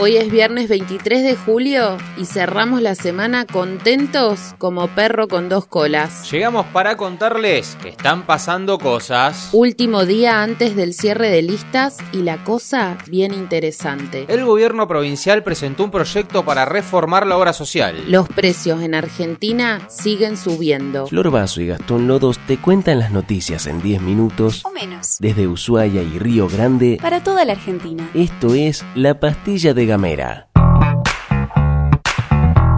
Hoy es viernes 23 de julio y cerramos la semana contentos como perro con dos colas. Llegamos para contarles que están pasando cosas. Último día antes del cierre de listas y la cosa bien interesante. El gobierno provincial presentó un proyecto para reformar la obra social. Los precios en Argentina siguen subiendo. Flor Vaso y Gastón Lodos te cuentan las noticias en 10 minutos o menos. desde Ushuaia y Río Grande. Para toda la Argentina. Esto es La Pastilla de Gamera.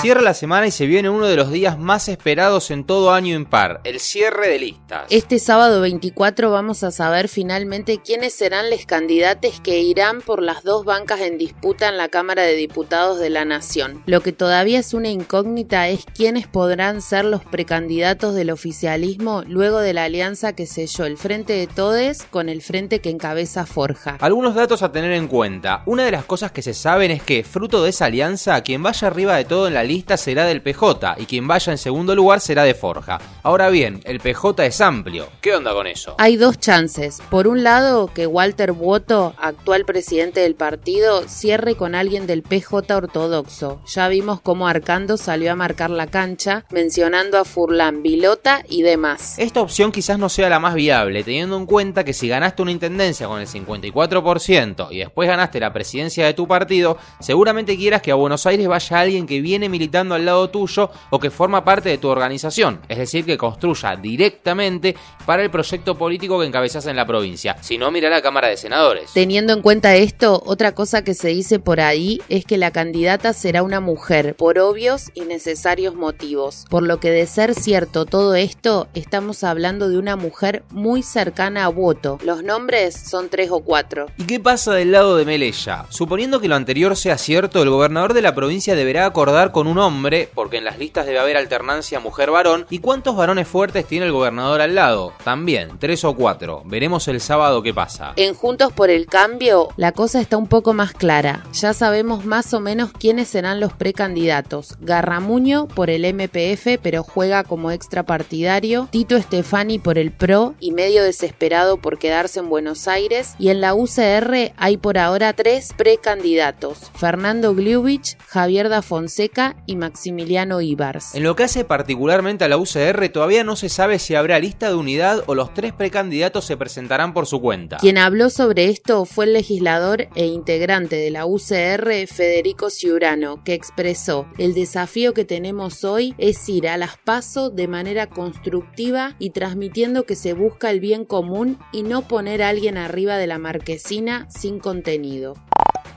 Cierra la semana y se viene uno de los días más esperados en todo año impar, el cierre de listas. Este sábado 24 vamos a saber finalmente quiénes serán los candidatos que irán por las dos bancas en disputa en la Cámara de Diputados de la Nación. Lo que todavía es una incógnita es quiénes podrán ser los precandidatos del oficialismo luego de la alianza que selló el Frente de Todes con el frente que encabeza Forja. Algunos datos a tener en cuenta. Una de las cosas que se saben es que, fruto de esa alianza, quien vaya arriba de todo en la lista será del PJ y quien vaya en segundo lugar será de Forja. Ahora bien, el PJ es amplio. ¿Qué onda con eso? Hay dos chances. Por un lado, que Walter Boto, actual presidente del partido, cierre con alguien del PJ ortodoxo. Ya vimos cómo Arcando salió a marcar la cancha, mencionando a Furlan, Vilota y demás. Esta opción quizás no sea la más viable, teniendo en cuenta que si ganaste una intendencia con el 54% y después ganaste la presidencia de tu partido, seguramente quieras que a Buenos Aires vaya alguien que viene militando al lado tuyo o que forma parte de tu organización, es decir, que construya directamente para el proyecto político que encabezas en la provincia. Si no, mira la Cámara de Senadores. Teniendo en cuenta esto, otra cosa que se dice por ahí es que la candidata será una mujer, por obvios y necesarios motivos. Por lo que de ser cierto todo esto, estamos hablando de una mujer muy cercana a voto. Los nombres son tres o cuatro. ¿Y qué pasa del lado de Melella? Suponiendo que lo anterior sea cierto, el gobernador de la provincia deberá acordar con un hombre, porque en las listas debe haber alternancia mujer-varón. ¿Y cuántos varones fuertes tiene el gobernador al lado? También, tres o cuatro. Veremos el sábado qué pasa. En Juntos por el Cambio, la cosa está un poco más clara. Ya sabemos más o menos quiénes serán los precandidatos. Garramuño por el MPF, pero juega como extra partidario. Tito Estefani por el PRO y medio desesperado por quedarse en Buenos Aires. Y en la UCR hay por ahora tres precandidatos. Fernando Gliubich, Javier da Fonseca y Maximiliano Ibars. En lo que hace particularmente a la UCR, todavía no se sabe si habrá lista de unidad o los tres precandidatos se presentarán por su cuenta. Quien habló sobre esto fue el legislador e integrante de la UCR, Federico Ciurano, que expresó: El desafío que tenemos hoy es ir a las PASO de manera constructiva y transmitiendo que se busca el bien común y no poner a alguien arriba de la marquesina sin contenido.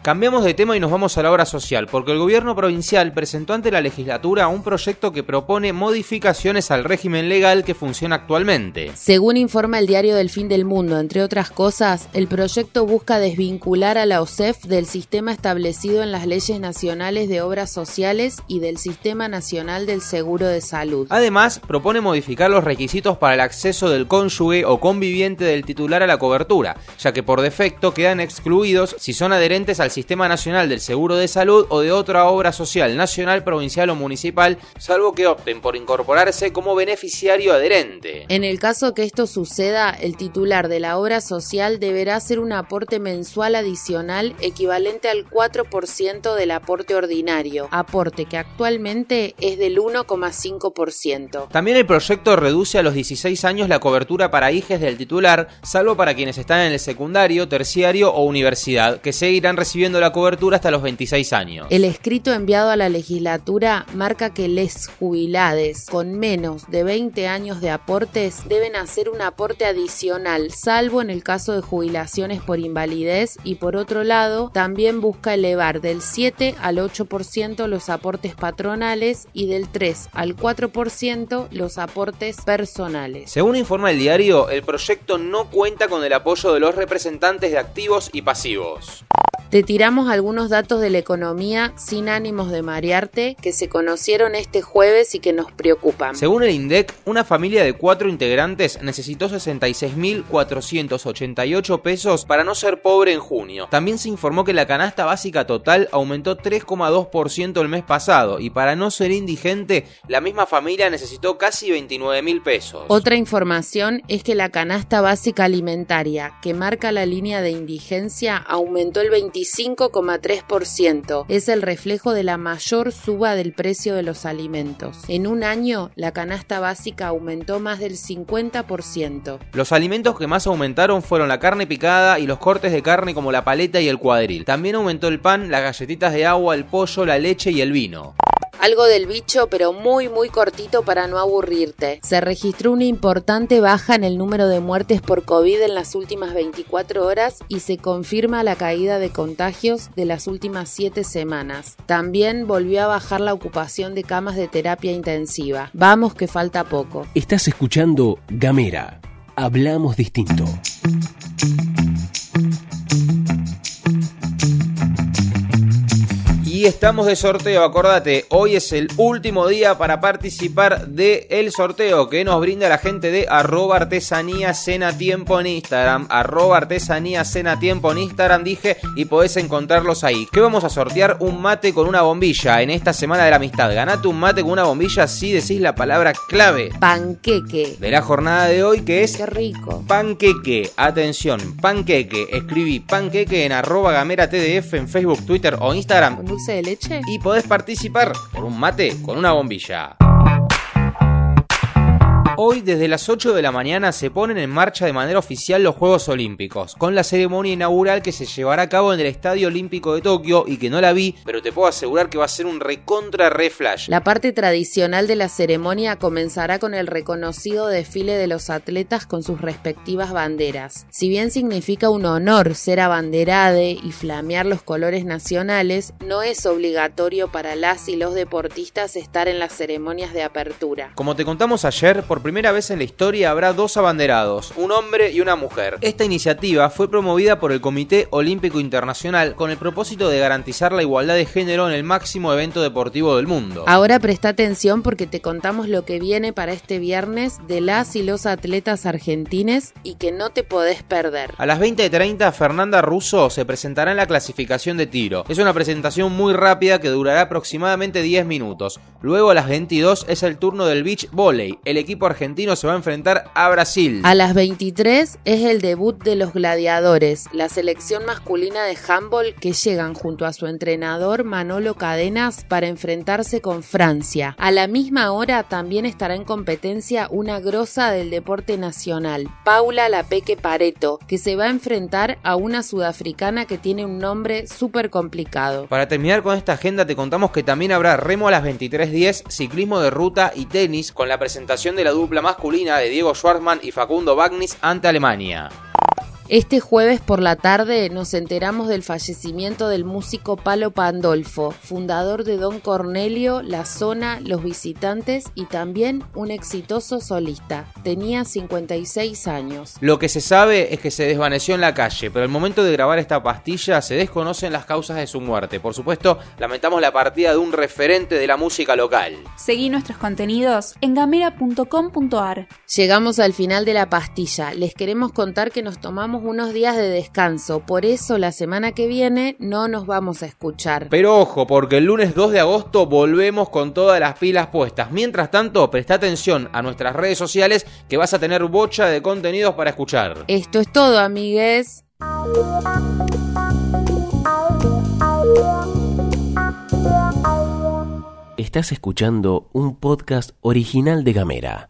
Cambiamos de tema y nos vamos a la obra social, porque el gobierno provincial presentó ante la legislatura un proyecto que propone modificaciones al régimen legal que funciona actualmente. Según informa el diario del Fin del Mundo, entre otras cosas, el proyecto busca desvincular a la OSEF del sistema establecido en las leyes nacionales de obras sociales y del Sistema Nacional del Seguro de Salud. Además, propone modificar los requisitos para el acceso del cónyuge o conviviente del titular a la cobertura, ya que por defecto quedan excluidos si son adherentes al Sistema Nacional del Seguro de Salud o de otra obra social nacional, provincial o municipal, salvo que opten por incorporarse como beneficiario adherente. En el caso que esto suceda, el titular de la obra social deberá hacer un aporte mensual adicional equivalente al 4% del aporte ordinario, aporte que actualmente es del 1,5%. También el proyecto reduce a los 16 años la cobertura para hijes del titular, salvo para quienes están en el secundario, terciario o universidad, que seguirán recibiendo la cobertura hasta los 26 años. El escrito enviado a la legislatura marca que les jubilades con menos de 20 años de aportes deben hacer un aporte adicional, salvo en el caso de jubilaciones por invalidez y por otro lado también busca elevar del 7 al 8% los aportes patronales y del 3 al 4% los aportes personales. Según informa el diario, el proyecto no cuenta con el apoyo de los representantes de activos y pasivos. Te tiramos algunos datos de la economía sin ánimos de marearte que se conocieron este jueves y que nos preocupan. Según el INDEC, una familia de cuatro integrantes necesitó 66.488 pesos para no ser pobre en junio. También se informó que la canasta básica total aumentó 3,2% el mes pasado y para no ser indigente, la misma familia necesitó casi 29 mil pesos. Otra información es que la canasta básica alimentaria, que marca la línea de indigencia, aumentó el 25,3%. Es el reflejo de la mayor suba del precio de los alimentos. En un año, la canasta básica aumentó más del 50%. Los alimentos que más aumentaron fueron la carne picada y los cortes de carne como la paleta y el cuadril. También aumentó el pan, las galletitas de agua, el pollo, la leche y el vino. Algo del bicho, pero muy muy cortito para no aburrirte. Se registró una importante baja en el número de muertes por COVID en las últimas 24 horas y se confirma la caída de contagios de las últimas 7 semanas. También volvió a bajar la ocupación de camas de terapia intensiva. Vamos que falta poco. Estás escuchando Gamera. Hablamos distinto. Y estamos de sorteo, acordate, hoy es el último día para participar del el sorteo que nos brinda la gente de arroba artesanía cena tiempo en Instagram, arroba artesanía cena tiempo en Instagram, dije, y podés encontrarlos ahí. ¿Qué vamos a sortear? Un mate con una bombilla en esta semana de la amistad. Ganate un mate con una bombilla si decís la palabra clave. Panqueque. De la jornada de hoy que es... Qué rico. Panqueque, atención, panqueque, escribí panqueque en arroba gamera tdf en Facebook, Twitter o Instagram ¿Con dulce leche? y podés participar por un mate con una bombilla. Hoy desde las 8 de la mañana se ponen en marcha de manera oficial los Juegos Olímpicos, con la ceremonia inaugural que se llevará a cabo en el Estadio Olímpico de Tokio y que no la vi, pero te puedo asegurar que va a ser un recontra re flash. La parte tradicional de la ceremonia comenzará con el reconocido desfile de los atletas con sus respectivas banderas. Si bien significa un honor ser abanderade y flamear los colores nacionales, no es obligatorio para las y los deportistas estar en las ceremonias de apertura. Como te contamos ayer, por primera vez en la historia habrá dos abanderados, un hombre y una mujer. Esta iniciativa fue promovida por el Comité Olímpico Internacional con el propósito de garantizar la igualdad de género en el máximo evento deportivo del mundo. Ahora presta atención porque te contamos lo que viene para este viernes de las y los atletas argentines y que no te podés perder. A las 20.30 Fernanda Russo se presentará en la clasificación de tiro. Es una presentación muy rápida que durará aproximadamente 10 minutos. Luego a las 22 es el turno del beach volley. El equipo argentino se va a enfrentar a Brasil. A las 23 es el debut de los gladiadores, la selección masculina de handball que llegan junto a su entrenador Manolo Cadenas para enfrentarse con Francia. A la misma hora también estará en competencia una grosa del deporte nacional, Paula Lapeque Pareto, que se va a enfrentar a una sudafricana que tiene un nombre súper complicado. Para terminar con esta agenda te contamos que también habrá remo a las 23.10, ciclismo de ruta y tenis con la presentación de la dupla masculina de Diego Schwartzman y Facundo Bagnis ante Alemania. Este jueves por la tarde nos enteramos del fallecimiento del músico Palo Pandolfo, fundador de Don Cornelio, La Zona, Los Visitantes y también un exitoso solista. Tenía 56 años. Lo que se sabe es que se desvaneció en la calle, pero al momento de grabar esta pastilla se desconocen las causas de su muerte. Por supuesto, lamentamos la partida de un referente de la música local. Seguí nuestros contenidos en gamera.com.ar. Llegamos al final de la pastilla. Les queremos contar que nos tomamos unos días de descanso, por eso la semana que viene no nos vamos a escuchar. Pero ojo, porque el lunes 2 de agosto volvemos con todas las pilas puestas. Mientras tanto, presta atención a nuestras redes sociales que vas a tener bocha de contenidos para escuchar. Esto es todo, amigues. Estás escuchando un podcast original de Gamera.